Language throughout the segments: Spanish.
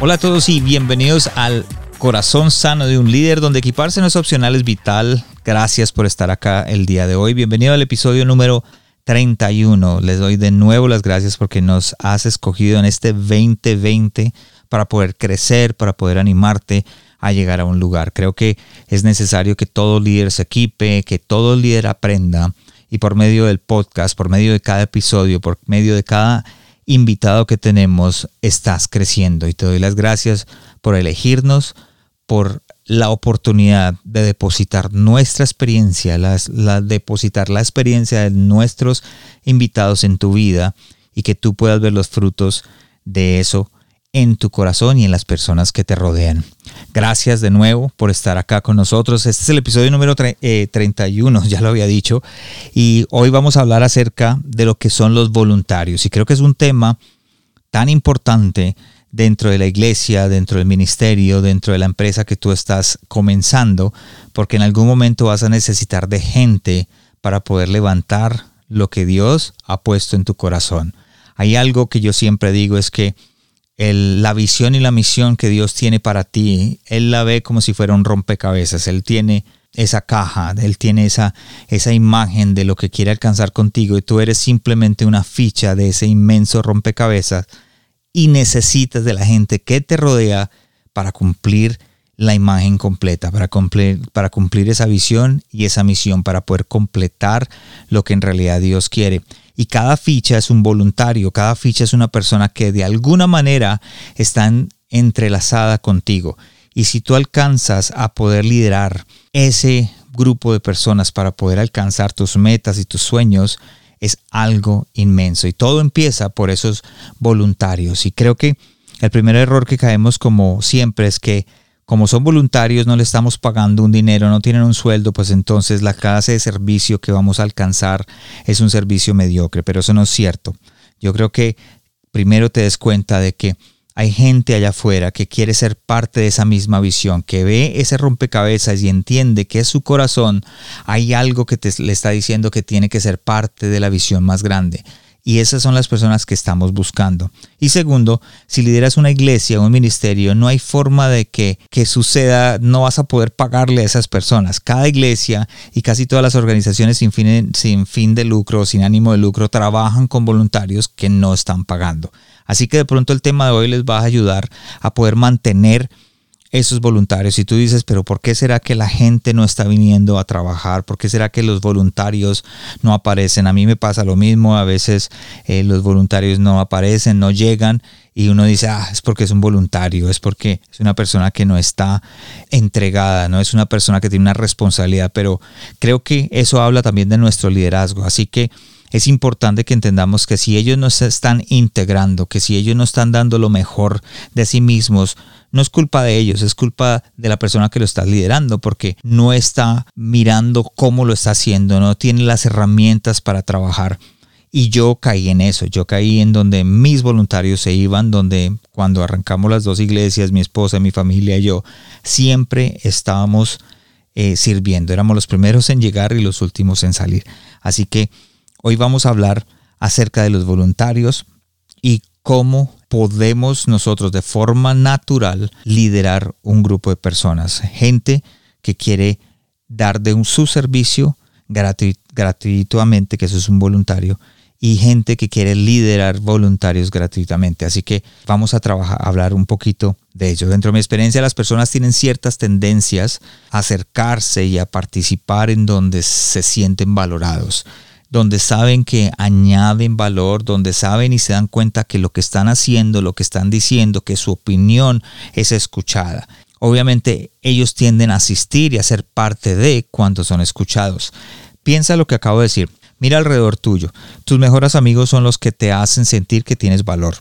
Hola a todos y bienvenidos al Corazón Sano de un Líder, donde equiparse no es opcional, es vital. Gracias por estar acá el día de hoy. Bienvenido al episodio número 31. Les doy de nuevo las gracias porque nos has escogido en este 2020 para poder crecer, para poder animarte a llegar a un lugar. Creo que es necesario que todo líder se equipe, que todo líder aprenda y por medio del podcast, por medio de cada episodio, por medio de cada invitado que tenemos, estás creciendo. Y te doy las gracias por elegirnos, por la oportunidad de depositar nuestra experiencia, la, depositar la experiencia de nuestros invitados en tu vida y que tú puedas ver los frutos de eso en tu corazón y en las personas que te rodean. Gracias de nuevo por estar acá con nosotros. Este es el episodio número 31, eh, ya lo había dicho, y hoy vamos a hablar acerca de lo que son los voluntarios. Y creo que es un tema tan importante dentro de la iglesia, dentro del ministerio, dentro de la empresa que tú estás comenzando, porque en algún momento vas a necesitar de gente para poder levantar lo que Dios ha puesto en tu corazón. Hay algo que yo siempre digo es que la visión y la misión que Dios tiene para ti, Él la ve como si fuera un rompecabezas. Él tiene esa caja, Él tiene esa, esa imagen de lo que quiere alcanzar contigo y tú eres simplemente una ficha de ese inmenso rompecabezas y necesitas de la gente que te rodea para cumplir la imagen completa, para cumplir, para cumplir esa visión y esa misión, para poder completar lo que en realidad Dios quiere y cada ficha es un voluntario, cada ficha es una persona que de alguna manera están entrelazada contigo. Y si tú alcanzas a poder liderar ese grupo de personas para poder alcanzar tus metas y tus sueños, es algo inmenso. Y todo empieza por esos voluntarios. Y creo que el primer error que caemos como siempre es que como son voluntarios, no le estamos pagando un dinero, no tienen un sueldo, pues entonces la clase de servicio que vamos a alcanzar es un servicio mediocre, pero eso no es cierto. Yo creo que primero te des cuenta de que hay gente allá afuera que quiere ser parte de esa misma visión, que ve ese rompecabezas y entiende que es su corazón, hay algo que te, le está diciendo que tiene que ser parte de la visión más grande. Y esas son las personas que estamos buscando. Y segundo, si lideras una iglesia o un ministerio, no hay forma de que, que suceda, no vas a poder pagarle a esas personas. Cada iglesia y casi todas las organizaciones sin fin, sin fin de lucro, sin ánimo de lucro, trabajan con voluntarios que no están pagando. Así que de pronto el tema de hoy les va a ayudar a poder mantener esos voluntarios. Y tú dices, pero ¿por qué será que la gente no está viniendo a trabajar? ¿Por qué será que los voluntarios no aparecen? A mí me pasa lo mismo, a veces eh, los voluntarios no aparecen, no llegan y uno dice, ah, es porque es un voluntario, es porque es una persona que no está entregada, no es una persona que tiene una responsabilidad, pero creo que eso habla también de nuestro liderazgo. Así que es importante que entendamos que si ellos no se están integrando, que si ellos no están dando lo mejor de sí mismos, no es culpa de ellos, es culpa de la persona que lo está liderando porque no está mirando cómo lo está haciendo, no tiene las herramientas para trabajar. Y yo caí en eso, yo caí en donde mis voluntarios se iban, donde cuando arrancamos las dos iglesias, mi esposa, mi familia y yo, siempre estábamos eh, sirviendo. Éramos los primeros en llegar y los últimos en salir. Así que hoy vamos a hablar acerca de los voluntarios y cómo podemos nosotros de forma natural liderar un grupo de personas, gente que quiere dar de un, su servicio gratuitamente, que eso es un voluntario, y gente que quiere liderar voluntarios gratuitamente. Así que vamos a trabajar, a hablar un poquito de ello. Dentro de mi experiencia, las personas tienen ciertas tendencias a acercarse y a participar en donde se sienten valorados donde saben que añaden valor, donde saben y se dan cuenta que lo que están haciendo, lo que están diciendo, que su opinión es escuchada. Obviamente ellos tienden a asistir y a ser parte de cuando son escuchados. Piensa lo que acabo de decir. Mira alrededor tuyo. Tus mejores amigos son los que te hacen sentir que tienes valor.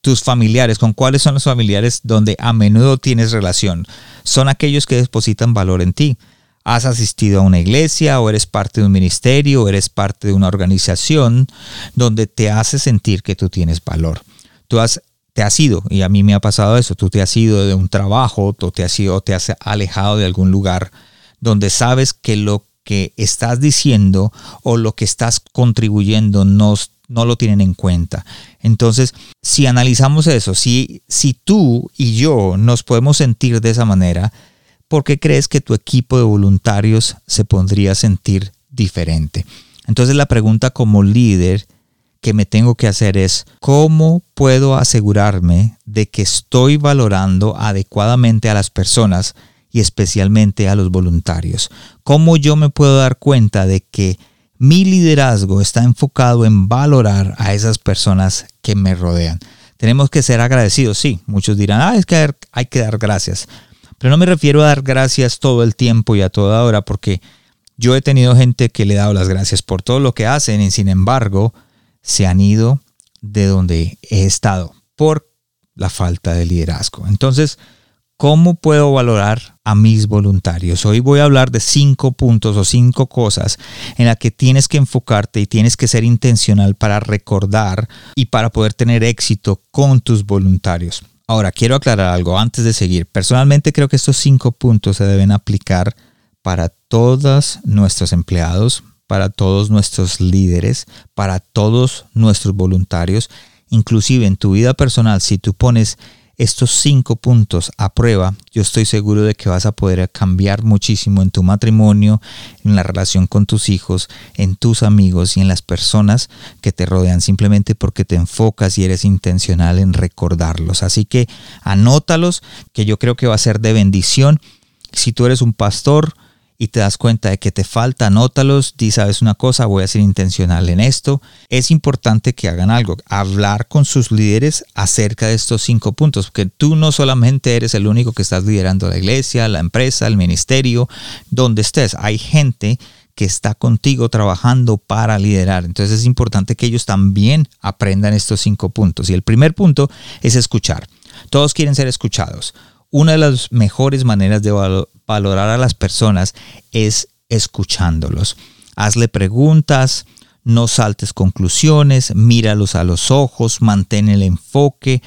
tus familiares, ¿con cuáles son los familiares donde a menudo tienes relación? Son aquellos que depositan valor en ti. ¿Has asistido a una iglesia o eres parte de un ministerio o eres parte de una organización donde te hace sentir que tú tienes valor? Tú has, te has ido, y a mí me ha pasado eso, tú te has ido de un trabajo, o te has ido, te has alejado de algún lugar donde sabes que lo que estás diciendo o lo que estás contribuyendo no, no lo tienen en cuenta. Entonces, si analizamos eso, si, si tú y yo nos podemos sentir de esa manera, ¿por qué crees que tu equipo de voluntarios se pondría a sentir diferente? Entonces la pregunta como líder que me tengo que hacer es, ¿cómo puedo asegurarme de que estoy valorando adecuadamente a las personas y especialmente a los voluntarios? ¿Cómo yo me puedo dar cuenta de que mi liderazgo está enfocado en valorar a esas personas que me rodean? Tenemos que ser agradecidos, sí. Muchos dirán, ah, es que hay que dar gracias. Pero no me refiero a dar gracias todo el tiempo y a toda hora, porque yo he tenido gente que le he dado las gracias por todo lo que hacen y sin embargo se han ido de donde he estado por la falta de liderazgo. Entonces, ¿Cómo puedo valorar a mis voluntarios? Hoy voy a hablar de cinco puntos o cinco cosas en las que tienes que enfocarte y tienes que ser intencional para recordar y para poder tener éxito con tus voluntarios. Ahora, quiero aclarar algo antes de seguir. Personalmente creo que estos cinco puntos se deben aplicar para todos nuestros empleados, para todos nuestros líderes, para todos nuestros voluntarios, inclusive en tu vida personal, si tú pones estos cinco puntos a prueba, yo estoy seguro de que vas a poder cambiar muchísimo en tu matrimonio, en la relación con tus hijos, en tus amigos y en las personas que te rodean, simplemente porque te enfocas y eres intencional en recordarlos. Así que anótalos, que yo creo que va a ser de bendición. Si tú eres un pastor, y te das cuenta de que te falta, anótalos, di, sabes una cosa, voy a ser intencional en esto. Es importante que hagan algo, hablar con sus líderes acerca de estos cinco puntos, porque tú no solamente eres el único que estás liderando la iglesia, la empresa, el ministerio, donde estés. Hay gente que está contigo trabajando para liderar. Entonces es importante que ellos también aprendan estos cinco puntos. Y el primer punto es escuchar. Todos quieren ser escuchados. Una de las mejores maneras de valorar a las personas es escuchándolos. Hazle preguntas, no saltes conclusiones, míralos a los ojos, mantén el enfoque,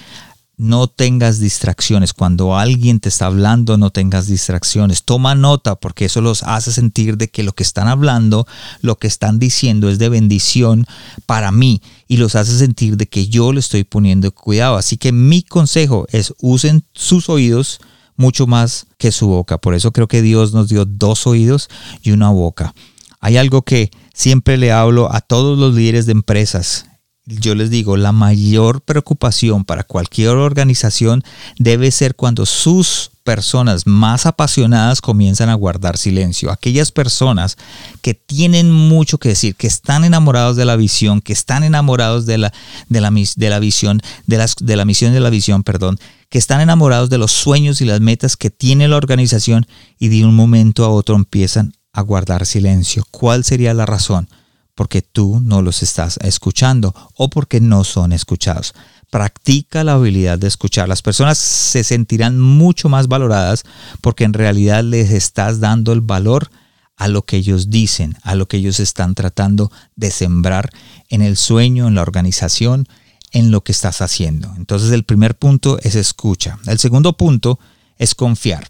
no tengas distracciones. Cuando alguien te está hablando, no tengas distracciones. Toma nota porque eso los hace sentir de que lo que están hablando, lo que están diciendo es de bendición para mí y los hace sentir de que yo le estoy poniendo cuidado. Así que mi consejo es usen sus oídos mucho más que su boca. Por eso creo que Dios nos dio dos oídos y una boca. Hay algo que siempre le hablo a todos los líderes de empresas yo les digo, la mayor preocupación para cualquier organización debe ser cuando sus personas más apasionadas comienzan a guardar silencio. Aquellas personas que tienen mucho que decir, que están enamorados de la visión, que están enamorados de la, de la, de la visión, de, las, de la misión de la visión, perdón, que están enamorados de los sueños y las metas que tiene la organización y de un momento a otro empiezan a guardar silencio. ¿Cuál sería la razón? Porque tú no los estás escuchando o porque no son escuchados. Practica la habilidad de escuchar. Las personas se sentirán mucho más valoradas porque en realidad les estás dando el valor a lo que ellos dicen, a lo que ellos están tratando de sembrar en el sueño, en la organización, en lo que estás haciendo. Entonces el primer punto es escucha. El segundo punto es confiar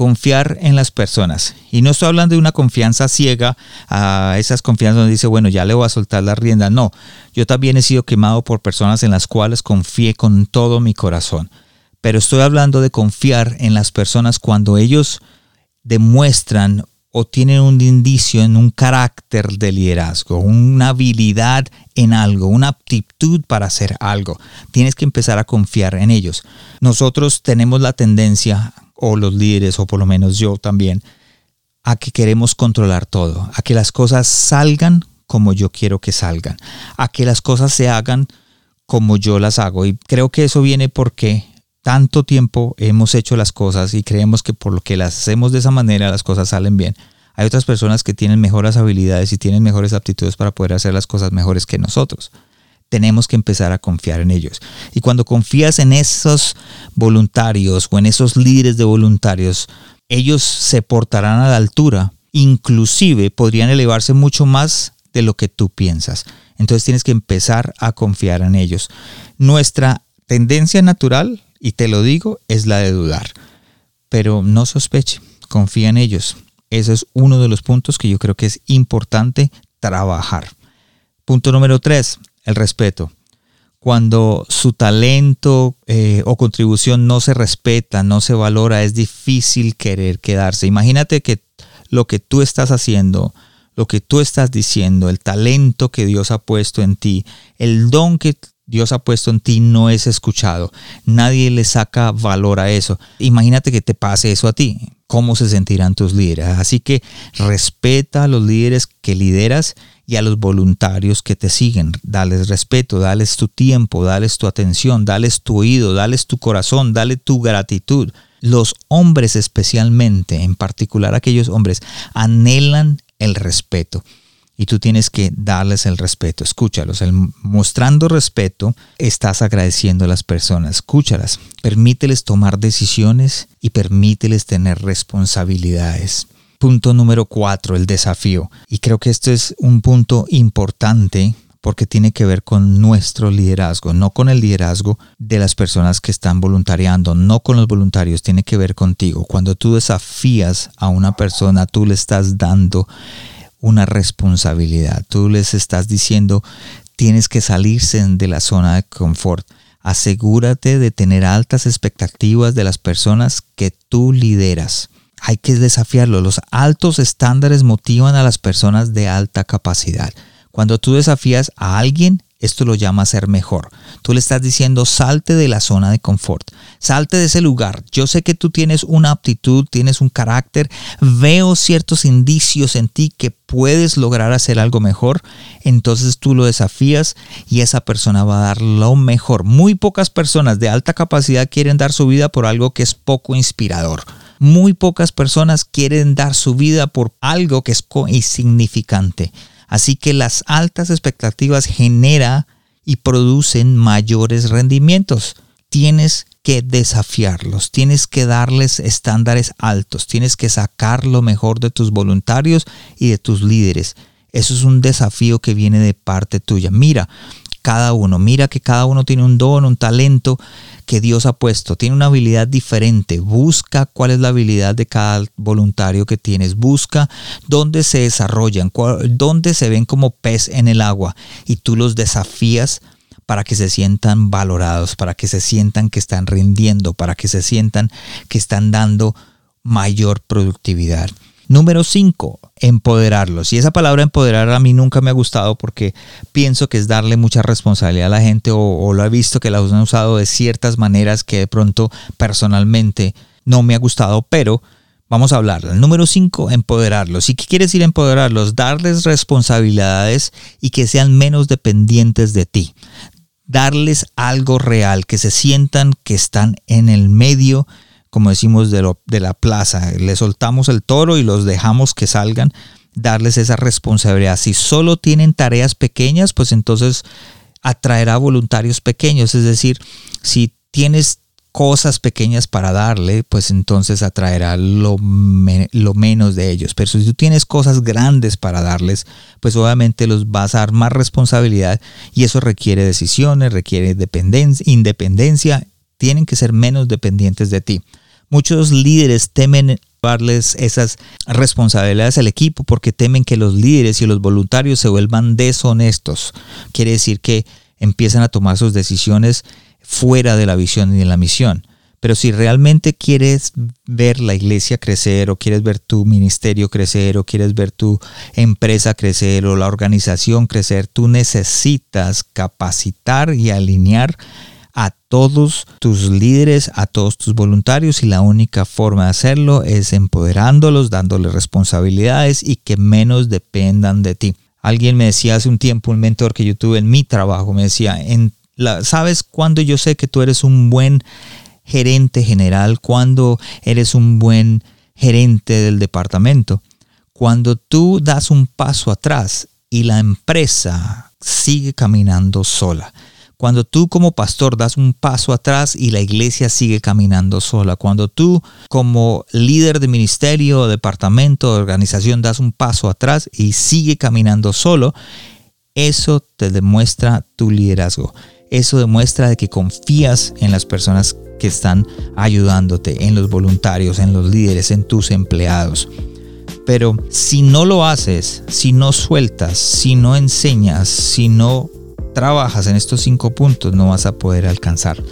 confiar en las personas. Y no estoy hablando de una confianza ciega, a esas confianzas donde dice, bueno, ya le voy a soltar la rienda. No, yo también he sido quemado por personas en las cuales confié con todo mi corazón. Pero estoy hablando de confiar en las personas cuando ellos demuestran o tienen un indicio en un carácter de liderazgo, una habilidad en algo, una aptitud para hacer algo. Tienes que empezar a confiar en ellos. Nosotros tenemos la tendencia o los líderes, o por lo menos yo también, a que queremos controlar todo, a que las cosas salgan como yo quiero que salgan, a que las cosas se hagan como yo las hago. Y creo que eso viene porque tanto tiempo hemos hecho las cosas y creemos que por lo que las hacemos de esa manera las cosas salen bien. Hay otras personas que tienen mejores habilidades y tienen mejores aptitudes para poder hacer las cosas mejores que nosotros. Tenemos que empezar a confiar en ellos. Y cuando confías en esos voluntarios o en esos líderes de voluntarios, ellos se portarán a la altura, inclusive podrían elevarse mucho más de lo que tú piensas. Entonces tienes que empezar a confiar en ellos. Nuestra tendencia natural, y te lo digo, es la de dudar. Pero no sospeche, confía en ellos. Ese es uno de los puntos que yo creo que es importante trabajar. Punto número tres, el respeto. Cuando su talento eh, o contribución no se respeta, no se valora, es difícil querer quedarse. Imagínate que lo que tú estás haciendo, lo que tú estás diciendo, el talento que Dios ha puesto en ti, el don que Dios ha puesto en ti no es escuchado. Nadie le saca valor a eso. Imagínate que te pase eso a ti. ¿Cómo se sentirán tus líderes? Así que respeta a los líderes que lideras y a los voluntarios que te siguen. Dales respeto, dales tu tiempo, dales tu atención, dales tu oído, dales tu corazón, dale tu gratitud. Los hombres especialmente, en particular aquellos hombres, anhelan el respeto. Y tú tienes que darles el respeto. Escúchalos. El, mostrando respeto, estás agradeciendo a las personas. Escúchalas. Permíteles tomar decisiones y permíteles tener responsabilidades. Punto número cuatro, el desafío. Y creo que esto es un punto importante porque tiene que ver con nuestro liderazgo, no con el liderazgo de las personas que están voluntariando, no con los voluntarios, tiene que ver contigo. Cuando tú desafías a una persona, tú le estás dando una responsabilidad, tú les estás diciendo, tienes que salirse de la zona de confort. Asegúrate de tener altas expectativas de las personas que tú lideras. Hay que desafiarlo. Los altos estándares motivan a las personas de alta capacidad. Cuando tú desafías a alguien, esto lo llama ser mejor. Tú le estás diciendo, salte de la zona de confort, salte de ese lugar. Yo sé que tú tienes una aptitud, tienes un carácter, veo ciertos indicios en ti que puedes lograr hacer algo mejor. Entonces tú lo desafías y esa persona va a dar lo mejor. Muy pocas personas de alta capacidad quieren dar su vida por algo que es poco inspirador. Muy pocas personas quieren dar su vida por algo que es insignificante. Así que las altas expectativas genera y producen mayores rendimientos. Tienes que desafiarlos, tienes que darles estándares altos, tienes que sacar lo mejor de tus voluntarios y de tus líderes. Eso es un desafío que viene de parte tuya. Mira, cada uno. Mira que cada uno tiene un don, un talento que Dios ha puesto. Tiene una habilidad diferente. Busca cuál es la habilidad de cada voluntario que tienes. Busca dónde se desarrollan, dónde se ven como pez en el agua y tú los desafías para que se sientan valorados, para que se sientan que están rindiendo, para que se sientan que están dando mayor productividad. Número 5, empoderarlos. Y esa palabra empoderar a mí nunca me ha gustado porque pienso que es darle mucha responsabilidad a la gente o, lo he visto que la han usado de ciertas maneras que de pronto personalmente no me ha gustado, pero vamos a hablar. El número 5, empoderarlos. ¿Y qué quiere decir empoderarlos? Darles responsabilidades y que sean menos dependientes de ti. Darles algo real, que se sientan que están en el medio como decimos, de, lo, de la plaza. Le soltamos el toro y los dejamos que salgan, darles esa responsabilidad. Si solo tienen tareas pequeñas, pues entonces atraerá voluntarios pequeños. Es decir, si tienes cosas pequeñas para darle, pues entonces atraerá lo, lo, menos de ellos. Pero si tú tienes cosas grandes para darles, pues obviamente los vas a dar más responsabilidad y eso requiere decisiones, requiere dependencia, independencia, tienen que ser menos dependientes de ti. Muchos líderes temen darles esas responsabilidades al equipo porque temen que los líderes y los voluntarios se vuelvan deshonestos. Quiere decir que empiezan a tomar sus decisiones fuera de la visión y de la misión. Pero si realmente quieres ver la iglesia crecer o quieres ver tu ministerio crecer o quieres ver tu empresa crecer o la organización crecer, tú necesitas capacitar y alinear a todos tus líderes, a todos tus voluntarios y la única forma de hacerlo es empoderándolos, dándoles responsabilidades y que menos dependan de ti. Alguien me decía hace un tiempo, un mentor que yo tuve en mi trabajo, me decía, en la, ¿sabes cuándo yo sé que tú eres un buen gerente general? ¿Cuándo eres un buen gerente del departamento? Cuando tú das un paso atrás y la empresa sigue caminando sola. Cuando tú como pastor das un paso atrás y la iglesia sigue caminando sola. Cuando tú como líder de ministerio, departamento, organización das un paso atrás y sigue caminando solo, eso te demuestra tu liderazgo. Eso demuestra de que confías en las personas que están ayudándote, en los voluntarios, en los líderes, en tus empleados. Pero si no lo haces, si no sueltas, si no enseñas, si no trabajas en estos cinco puntos no vas a poder alcanzar.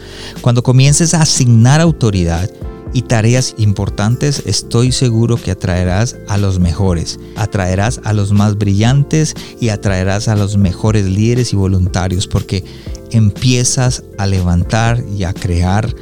Cuando comiences a asignar autoridad y tareas importantes, estoy seguro que atraerás a los mejores, atraerás a los más brillantes y atraerás a los mejores líderes y voluntarios porque empiezas a levantar y a crear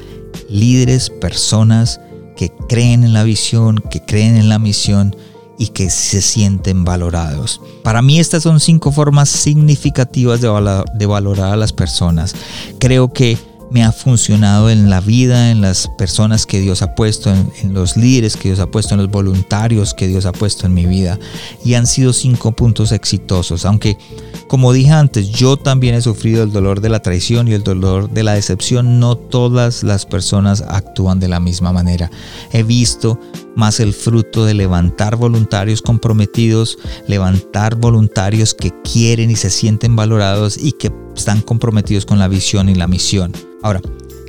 líderes, personas que creen en la visión, que creen en la misión y que se sienten valorados. Para mí estas son cinco formas significativas de, valorar a las personas. Creo que me ha funcionado en la vida, en las personas que Dios ha puesto, en, los líderes que Dios ha puesto, en los voluntarios que Dios ha puesto en mi vida. Y han sido cinco puntos exitosos, aunque como dije antes, yo también he sufrido el dolor de la traición y el dolor de la decepción. No todas las personas actúan de la misma manera. He visto más el fruto de levantar voluntarios comprometidos, levantar voluntarios que quieren y se sienten valorados y que están comprometidos con la visión y la misión. Ahora,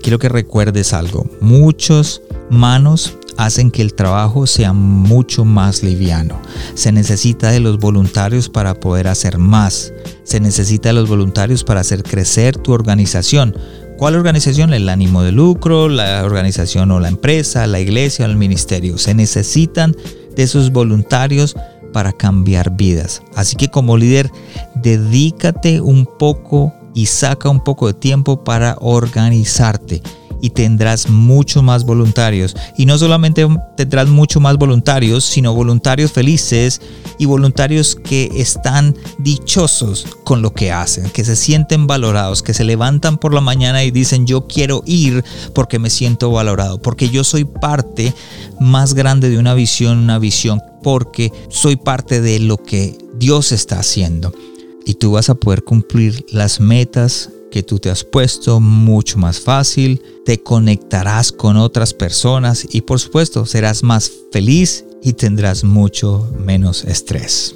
quiero que recuerdes algo. Muchos manos hacen que el trabajo sea mucho más liviano. Se necesita de los voluntarios para poder hacer más. Se necesita de los voluntarios para hacer crecer tu organización. ¿Cuál organización? El ánimo de lucro, la organización o la empresa, la iglesia o el ministerio. Se necesitan de esos voluntarios para cambiar vidas. Así que como líder, dedícate un poco y saca un poco de tiempo para organizarte y tendrás mucho más voluntarios. Y no solamente tendrás mucho más voluntarios, sino voluntarios felices y voluntarios que están dichosos con lo que hacen, que se sienten valorados, que se levantan por la mañana y dicen yo quiero ir porque me siento valorado, porque yo soy parte más grande de una visión, una visión, porque soy parte de lo que Dios está haciendo. Y tú vas a poder cumplir las metas que tú te has puesto mucho más fácil, te conectarás con otras personas y por supuesto serás más feliz y tendrás mucho menos estrés.